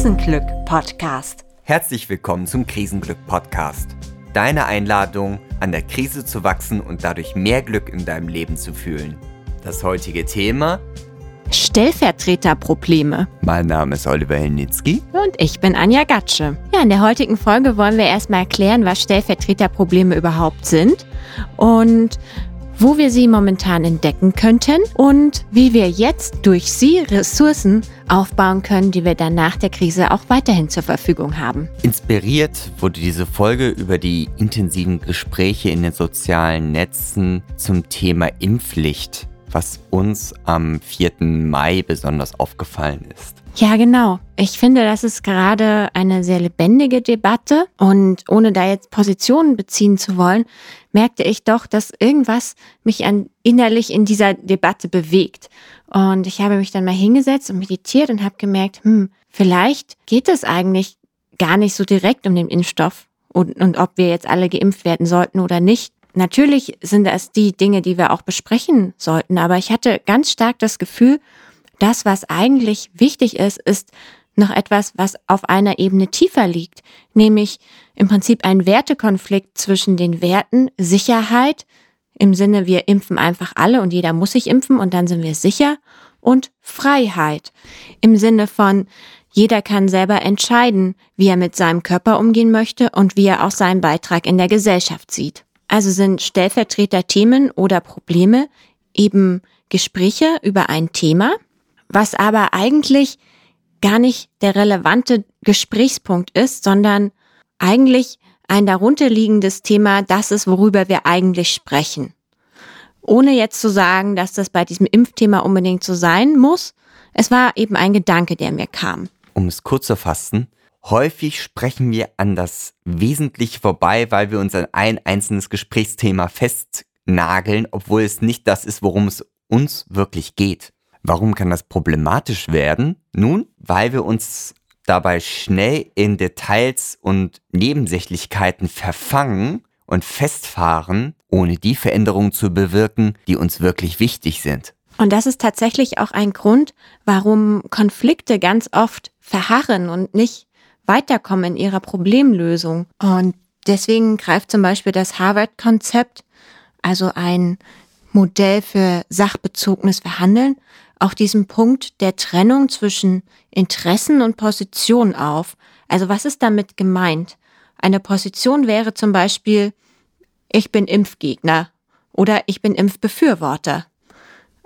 Krisenglück Podcast. Herzlich willkommen zum Krisenglück Podcast. Deine Einladung, an der Krise zu wachsen und dadurch mehr Glück in deinem Leben zu fühlen. Das heutige Thema Stellvertreterprobleme. Mein Name ist Oliver Helnitzky. Und ich bin Anja Gatsche. Ja, in der heutigen Folge wollen wir erstmal erklären, was Stellvertreterprobleme überhaupt sind und wo wir sie momentan entdecken könnten und wie wir jetzt durch sie Ressourcen aufbauen können, die wir dann nach der Krise auch weiterhin zur Verfügung haben. Inspiriert wurde diese Folge über die intensiven Gespräche in den sozialen Netzen zum Thema Impfpflicht, was uns am 4. Mai besonders aufgefallen ist. Ja, genau. Ich finde, das ist gerade eine sehr lebendige Debatte und ohne da jetzt Positionen beziehen zu wollen, merkte ich doch, dass irgendwas mich an, innerlich in dieser Debatte bewegt. Und ich habe mich dann mal hingesetzt und meditiert und habe gemerkt, hm, vielleicht geht es eigentlich gar nicht so direkt um den Impfstoff und, und ob wir jetzt alle geimpft werden sollten oder nicht. Natürlich sind das die Dinge, die wir auch besprechen sollten, aber ich hatte ganz stark das Gefühl, das, was eigentlich wichtig ist, ist noch etwas, was auf einer Ebene tiefer liegt, nämlich im Prinzip ein Wertekonflikt zwischen den Werten Sicherheit, im Sinne wir impfen einfach alle und jeder muss sich impfen und dann sind wir sicher, und Freiheit, im Sinne von jeder kann selber entscheiden, wie er mit seinem Körper umgehen möchte und wie er auch seinen Beitrag in der Gesellschaft sieht. Also sind Stellvertreter Themen oder Probleme eben Gespräche über ein Thema, was aber eigentlich gar nicht der relevante Gesprächspunkt ist, sondern eigentlich ein darunterliegendes Thema, das ist, worüber wir eigentlich sprechen. Ohne jetzt zu sagen, dass das bei diesem Impfthema unbedingt so sein muss, es war eben ein Gedanke, der mir kam. Um es kurz zu fassen, häufig sprechen wir an das Wesentliche vorbei, weil wir uns an ein einzelnes Gesprächsthema festnageln, obwohl es nicht das ist, worum es uns wirklich geht. Warum kann das problematisch werden? Nun, weil wir uns dabei schnell in Details und Nebensächlichkeiten verfangen und festfahren, ohne die Veränderungen zu bewirken, die uns wirklich wichtig sind. Und das ist tatsächlich auch ein Grund, warum Konflikte ganz oft verharren und nicht weiterkommen in ihrer Problemlösung. Und deswegen greift zum Beispiel das Harvard-Konzept, also ein Modell für sachbezogenes Verhandeln, auch diesen Punkt der Trennung zwischen Interessen und Position auf. Also was ist damit gemeint? Eine Position wäre zum Beispiel, ich bin Impfgegner oder ich bin Impfbefürworter.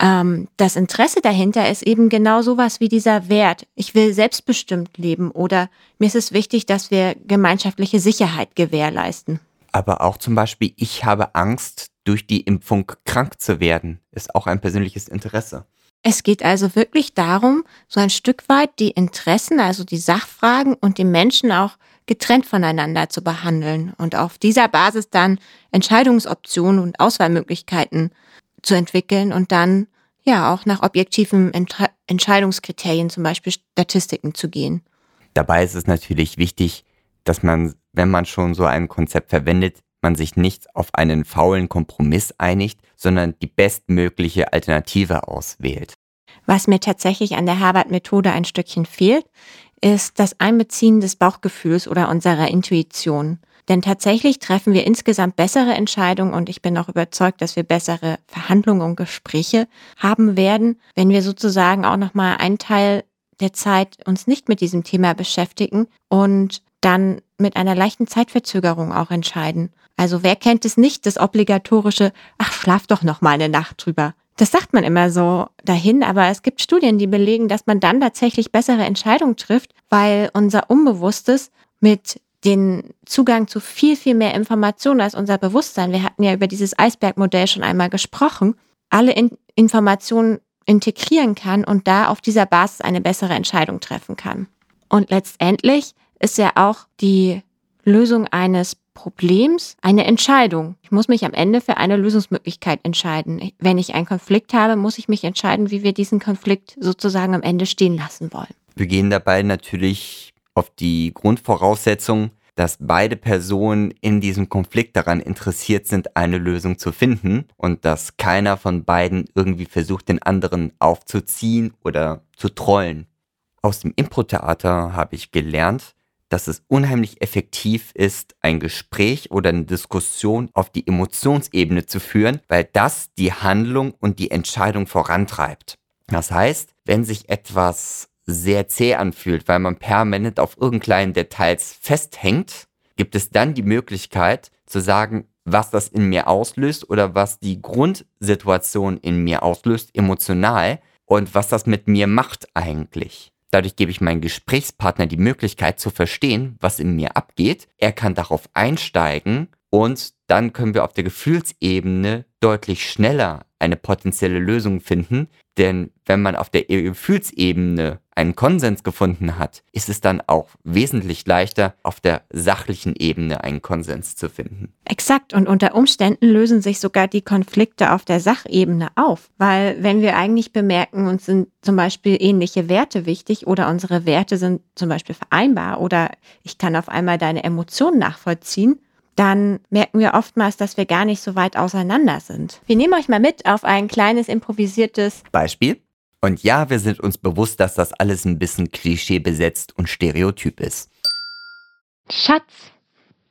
Ähm, das Interesse dahinter ist eben genau sowas wie dieser Wert. Ich will selbstbestimmt leben oder mir ist es wichtig, dass wir gemeinschaftliche Sicherheit gewährleisten. Aber auch zum Beispiel, ich habe Angst, durch die Impfung krank zu werden, ist auch ein persönliches Interesse. Es geht also wirklich darum, so ein Stück weit die Interessen, also die Sachfragen und die Menschen auch getrennt voneinander zu behandeln und auf dieser Basis dann Entscheidungsoptionen und Auswahlmöglichkeiten zu entwickeln und dann ja auch nach objektiven Entre Entscheidungskriterien, zum Beispiel Statistiken zu gehen. Dabei ist es natürlich wichtig, dass man, wenn man schon so ein Konzept verwendet, man sich nicht auf einen faulen Kompromiss einigt, sondern die bestmögliche Alternative auswählt. Was mir tatsächlich an der Harvard-Methode ein Stückchen fehlt, ist das Einbeziehen des Bauchgefühls oder unserer Intuition. Denn tatsächlich treffen wir insgesamt bessere Entscheidungen und ich bin auch überzeugt, dass wir bessere Verhandlungen und Gespräche haben werden, wenn wir sozusagen auch nochmal einen Teil der Zeit uns nicht mit diesem Thema beschäftigen und dann mit einer leichten Zeitverzögerung auch entscheiden. Also wer kennt es nicht, das obligatorische, ach, schlaf doch noch mal eine Nacht drüber. Das sagt man immer so dahin, aber es gibt Studien, die belegen, dass man dann tatsächlich bessere Entscheidungen trifft, weil unser Unbewusstes mit den Zugang zu viel, viel mehr Informationen als unser Bewusstsein, wir hatten ja über dieses Eisbergmodell schon einmal gesprochen, alle in Informationen integrieren kann und da auf dieser Basis eine bessere Entscheidung treffen kann. Und letztendlich ist ja auch die Lösung eines Problems eine Entscheidung. Ich muss mich am Ende für eine Lösungsmöglichkeit entscheiden. Wenn ich einen Konflikt habe, muss ich mich entscheiden, wie wir diesen Konflikt sozusagen am Ende stehen lassen wollen. Wir gehen dabei natürlich auf die Grundvoraussetzung, dass beide Personen in diesem Konflikt daran interessiert sind, eine Lösung zu finden und dass keiner von beiden irgendwie versucht, den anderen aufzuziehen oder zu trollen. Aus dem Impro-Theater habe ich gelernt, dass es unheimlich effektiv ist, ein Gespräch oder eine Diskussion auf die Emotionsebene zu führen, weil das die Handlung und die Entscheidung vorantreibt. Das heißt, wenn sich etwas sehr zäh anfühlt, weil man permanent auf irgendeinen Details festhängt, gibt es dann die Möglichkeit zu sagen, was das in mir auslöst oder was die Grundsituation in mir auslöst, emotional und was das mit mir macht eigentlich. Dadurch gebe ich meinem Gesprächspartner die Möglichkeit zu verstehen, was in mir abgeht. Er kann darauf einsteigen und dann können wir auf der Gefühlsebene deutlich schneller eine potenzielle Lösung finden. Denn wenn man auf der Gefühlsebene einen Konsens gefunden hat, ist es dann auch wesentlich leichter, auf der sachlichen Ebene einen Konsens zu finden. Exakt. Und unter Umständen lösen sich sogar die Konflikte auf der Sachebene auf. Weil wenn wir eigentlich bemerken, uns sind zum Beispiel ähnliche Werte wichtig oder unsere Werte sind zum Beispiel vereinbar oder ich kann auf einmal deine Emotionen nachvollziehen, dann merken wir oftmals, dass wir gar nicht so weit auseinander sind. Wir nehmen euch mal mit auf ein kleines improvisiertes Beispiel. Und ja, wir sind uns bewusst, dass das alles ein bisschen klischeebesetzt und stereotyp ist. Schatz,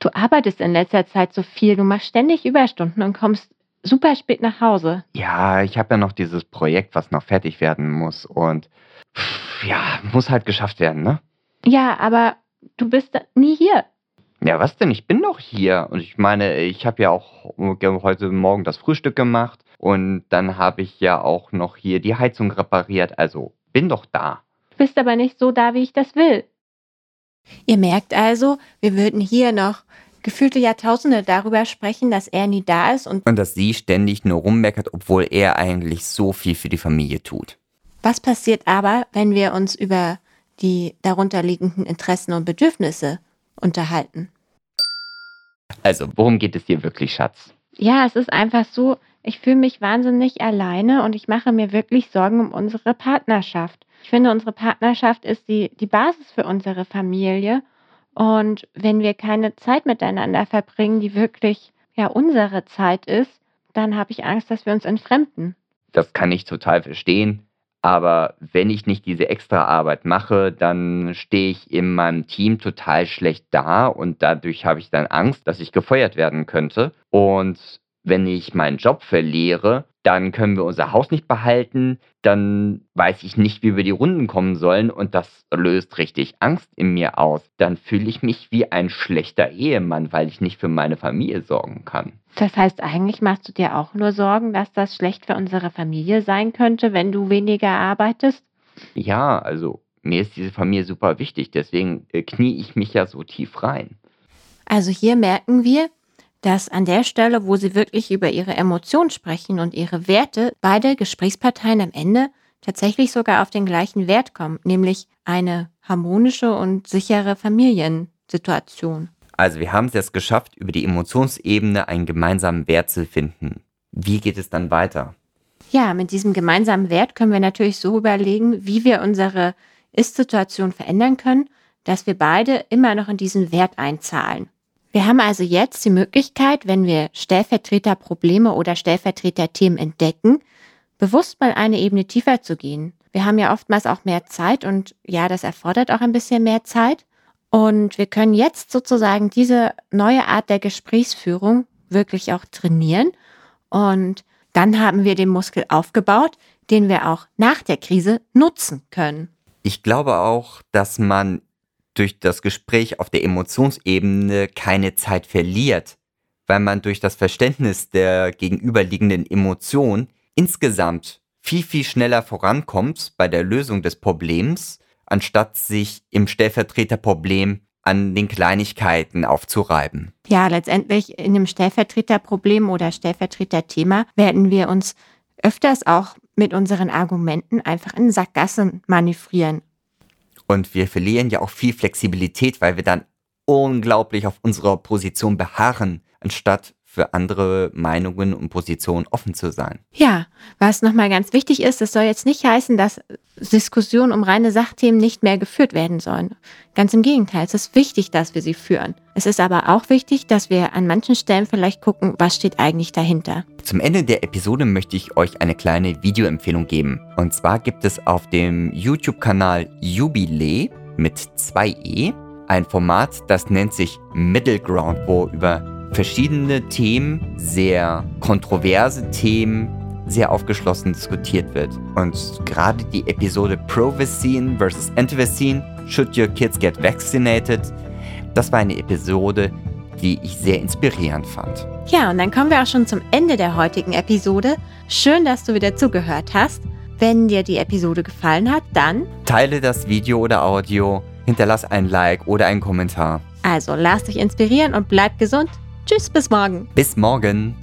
du arbeitest in letzter Zeit so viel, du machst ständig Überstunden und kommst super spät nach Hause. Ja, ich habe ja noch dieses Projekt, was noch fertig werden muss und ja, muss halt geschafft werden, ne? Ja, aber du bist nie hier. Ja, was denn? Ich bin doch hier. Und ich meine, ich habe ja auch heute Morgen das Frühstück gemacht und dann habe ich ja auch noch hier die Heizung repariert. Also bin doch da. Du bist aber nicht so da, wie ich das will. Ihr merkt also, wir würden hier noch gefühlte Jahrtausende darüber sprechen, dass er nie da ist und, und dass sie ständig nur rummeckert, obwohl er eigentlich so viel für die Familie tut. Was passiert aber, wenn wir uns über die darunterliegenden Interessen und Bedürfnisse unterhalten? Also, worum geht es hier wirklich, Schatz? Ja, es ist einfach so, ich fühle mich wahnsinnig alleine und ich mache mir wirklich Sorgen um unsere Partnerschaft. Ich finde, unsere Partnerschaft ist die, die Basis für unsere Familie. Und wenn wir keine Zeit miteinander verbringen, die wirklich ja unsere Zeit ist, dann habe ich Angst, dass wir uns entfremden. Das kann ich total verstehen. Aber wenn ich nicht diese extra Arbeit mache, dann stehe ich in meinem Team total schlecht da und dadurch habe ich dann Angst, dass ich gefeuert werden könnte. Und wenn ich meinen Job verliere, dann können wir unser Haus nicht behalten, dann weiß ich nicht, wie wir die Runden kommen sollen und das löst richtig Angst in mir aus. Dann fühle ich mich wie ein schlechter Ehemann, weil ich nicht für meine Familie sorgen kann. Das heißt, eigentlich machst du dir auch nur Sorgen, dass das schlecht für unsere Familie sein könnte, wenn du weniger arbeitest? Ja, also mir ist diese Familie super wichtig, deswegen äh, knie ich mich ja so tief rein. Also hier merken wir, dass an der Stelle, wo sie wirklich über ihre Emotionen sprechen und ihre Werte, beide Gesprächsparteien am Ende tatsächlich sogar auf den gleichen Wert kommen, nämlich eine harmonische und sichere Familiensituation. Also wir haben es jetzt geschafft, über die Emotionsebene einen gemeinsamen Wert zu finden. Wie geht es dann weiter? Ja, mit diesem gemeinsamen Wert können wir natürlich so überlegen, wie wir unsere Ist-Situation verändern können, dass wir beide immer noch in diesen Wert einzahlen. Wir haben also jetzt die Möglichkeit, wenn wir Stellvertreterprobleme oder Stellvertreterthemen entdecken, bewusst mal eine Ebene tiefer zu gehen. Wir haben ja oftmals auch mehr Zeit und ja, das erfordert auch ein bisschen mehr Zeit. Und wir können jetzt sozusagen diese neue Art der Gesprächsführung wirklich auch trainieren. Und dann haben wir den Muskel aufgebaut, den wir auch nach der Krise nutzen können. Ich glaube auch, dass man durch das Gespräch auf der Emotionsebene keine Zeit verliert, weil man durch das Verständnis der gegenüberliegenden Emotion insgesamt viel, viel schneller vorankommt bei der Lösung des Problems, anstatt sich im Stellvertreterproblem an den Kleinigkeiten aufzureiben. Ja, letztendlich in dem Stellvertreterproblem oder Stellvertreterthema werden wir uns öfters auch mit unseren Argumenten einfach in Sackgassen manövrieren und wir verlieren ja auch viel Flexibilität, weil wir dann unglaublich auf unserer Position beharren, anstatt für andere Meinungen und Positionen offen zu sein. Ja, was nochmal ganz wichtig ist, es soll jetzt nicht heißen, dass Diskussionen um reine Sachthemen nicht mehr geführt werden sollen. Ganz im Gegenteil, es ist wichtig, dass wir sie führen. Es ist aber auch wichtig, dass wir an manchen Stellen vielleicht gucken, was steht eigentlich dahinter. Zum Ende der Episode möchte ich euch eine kleine Videoempfehlung geben. Und zwar gibt es auf dem YouTube-Kanal Jubilee mit 2e ein Format, das nennt sich Middle Ground, wo über verschiedene Themen, sehr kontroverse Themen, sehr aufgeschlossen diskutiert wird. Und gerade die Episode Pro-Vaccine versus Anti-Vaccine, Should Your Kids Get Vaccinated, das war eine Episode, die ich sehr inspirierend fand. Ja, und dann kommen wir auch schon zum Ende der heutigen Episode. Schön, dass du wieder zugehört hast. Wenn dir die Episode gefallen hat, dann teile das Video oder Audio, hinterlass ein Like oder einen Kommentar. Also lass dich inspirieren und bleib gesund. Tschüss, bis morgen. Bis morgen.